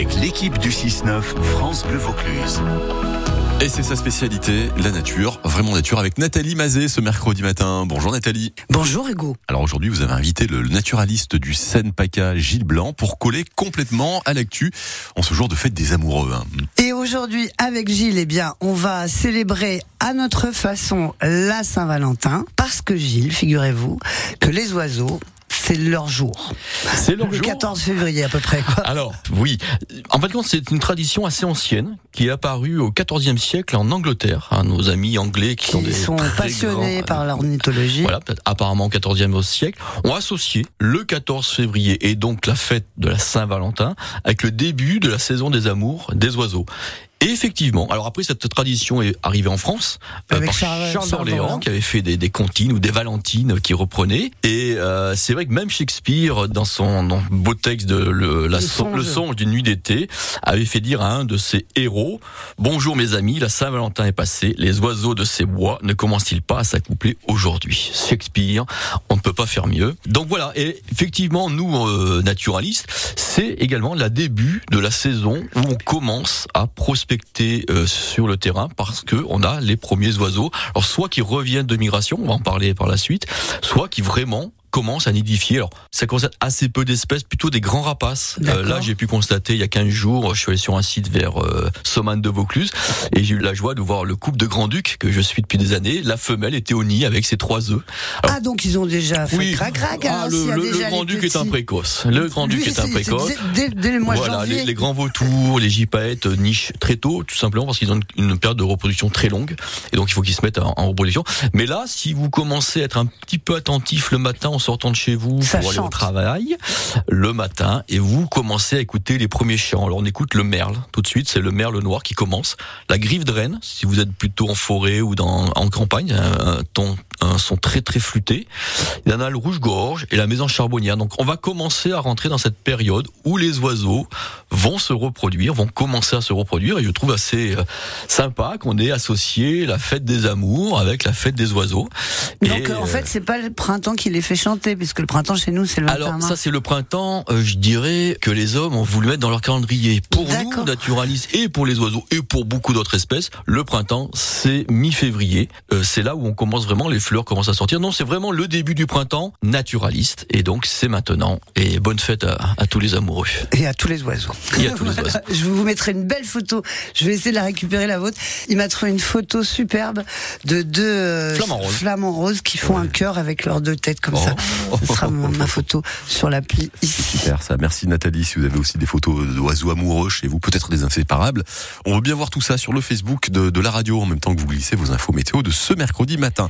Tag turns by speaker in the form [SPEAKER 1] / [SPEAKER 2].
[SPEAKER 1] avec l'équipe du 6-9 France Bleu Vaucluse.
[SPEAKER 2] Et c'est sa spécialité, la nature, vraiment nature, avec Nathalie Mazet ce mercredi matin. Bonjour Nathalie.
[SPEAKER 3] Bonjour Hugo.
[SPEAKER 2] Alors aujourd'hui, vous avez invité le naturaliste du Seine-PACA, Gilles Blanc, pour coller complètement à l'actu en ce jour de fête des amoureux. hein.
[SPEAKER 3] Et aujourd'hui, avec Gilles, eh bien, on va célébrer à notre façon la Saint-Valentin, parce que Gilles, figurez-vous, que les oiseaux, c'est leur jour.
[SPEAKER 4] C'est leur
[SPEAKER 3] Le
[SPEAKER 4] jour.
[SPEAKER 3] 14 février à peu près. Quoi.
[SPEAKER 4] Alors, oui. En fin de compte, c'est une tradition assez ancienne qui est apparue au XIVe siècle en Angleterre. hein, nos amis anglais qui, sont des
[SPEAKER 3] sont passionnés
[SPEAKER 4] grands,
[SPEAKER 3] par l'ornithologie.
[SPEAKER 4] Voilà, apparemment au XIVe siècle, ont associé le 14 février et donc la fête de la Saint-Valentin avec le début de la saison des amours des oiseaux. Et effectivement, alors après cette tradition est arrivée en France euh,
[SPEAKER 3] Avec
[SPEAKER 4] par
[SPEAKER 3] Charles-
[SPEAKER 4] Charles, d'Orléans qui avait fait des, des comptines ou des valentines qui reprenaient. Et euh, c'est vrai que même Shakespeare, dans son dans beau texte de le, la
[SPEAKER 3] Le
[SPEAKER 4] son-
[SPEAKER 3] songe.
[SPEAKER 4] le songe d'une nuit d'été, avait fait dire à un de ses héros Bonjour mes amis, la Saint-Valentin est passée, les oiseaux de ces bois ne commencent-ils pas à s'accoupler aujourd'hui? Shakespeare, on ne peut pas faire mieux. Donc voilà, et effectivement, nous, euh, naturalistes, c'est également la début de la saison où on commence à euh, sur le terrain parce que on a les premiers oiseaux, alors soit qui reviennent de migration, on va en parler par la suite, soit qui vraiment commencent à nidifier. Alors, ça concerne assez peu d'espèces, plutôt des grands rapaces. Euh, là, j'ai pu constater il y a 15 jours, je suis allé sur un site vers euh, Soman de Vaucluse et j'ai eu la joie de voir le couple de Grand-Duc que je suis depuis des années. La femelle était au nid avec ses trois œufs.
[SPEAKER 3] Ah, donc ils ont déjà fait crac-crac.
[SPEAKER 4] Ah,
[SPEAKER 3] alors,
[SPEAKER 4] le,
[SPEAKER 3] s'il y a
[SPEAKER 4] le- le
[SPEAKER 3] les
[SPEAKER 4] Grand-Duc est un précoce. Le Grand-Duc est un précoce.
[SPEAKER 3] c'est Dès, dès le mois de
[SPEAKER 4] Voilà,
[SPEAKER 3] janvier.
[SPEAKER 4] les, les grands vautours, les gypaètes euh, nichent très tôt, tout simplement parce qu'ils ont une, une période de reproduction très longue, et donc il faut qu'ils se mettent en, en reproduction. Mais là, si vous commencez à être un petit peu attentif le matin sortant de chez vous
[SPEAKER 3] Ça
[SPEAKER 4] pour aller au travail, le matin, et vous commencez à écouter les premiers chants. Alors on écoute le merle tout de suite, c'est le merle noir qui commence. La griffe de reine, si vous êtes plutôt en forêt ou dans, en campagne, un ton, un son très très flûté. Il y en a le rouge-gorge et la maison charbonnière. Donc on va commencer à rentrer dans cette période où les oiseaux vont se reproduire, vont commencer à se reproduire et je trouve assez euh, sympa qu'on ait associé la fête des amours avec la fête des oiseaux.
[SPEAKER 3] Donc
[SPEAKER 4] Et,
[SPEAKER 3] euh, en
[SPEAKER 4] euh,
[SPEAKER 3] fait, c'est pas le printemps qui les fait chanter, puisque le printemps chez nous, c'est le 21
[SPEAKER 4] alors
[SPEAKER 3] mars.
[SPEAKER 4] ça c'est le printemps, euh, je dirais que les hommes ont voulu mettre dans leur calendrier. Pour nous, naturalistes, et pour les oiseaux, et pour beaucoup d'autres espèces, le printemps c'est mi-février. Euh, c'est là où on commence vraiment, les fleurs commencent à sortir. Non, c'est vraiment le début du printemps naturaliste, et donc c'est maintenant. Et bonne fête à, à tous les amoureux.
[SPEAKER 3] Et à tous les oiseaux.
[SPEAKER 4] Et à tous les oiseaux.
[SPEAKER 3] Je vous mettrai une belle photo. Je vais essayer de la récupérer la vôtre. Il m'a trouvé une photo superbe de deux euh,
[SPEAKER 4] Flamants roses.
[SPEAKER 3] flamants roses qui font un cœur avec leurs deux têtes comme ça.
[SPEAKER 4] Oh.
[SPEAKER 3] Ce sera ma, ma photo sur l'appli ici.
[SPEAKER 2] Super ça. Merci Nathalie. Si vous avez aussi des photos d'oiseaux amoureux chez vous, peut-être des inséparables, on veut bien voir tout ça sur le Facebook de, de la radio en même temps que vous glissez vos infos météo de ce mercredi matin.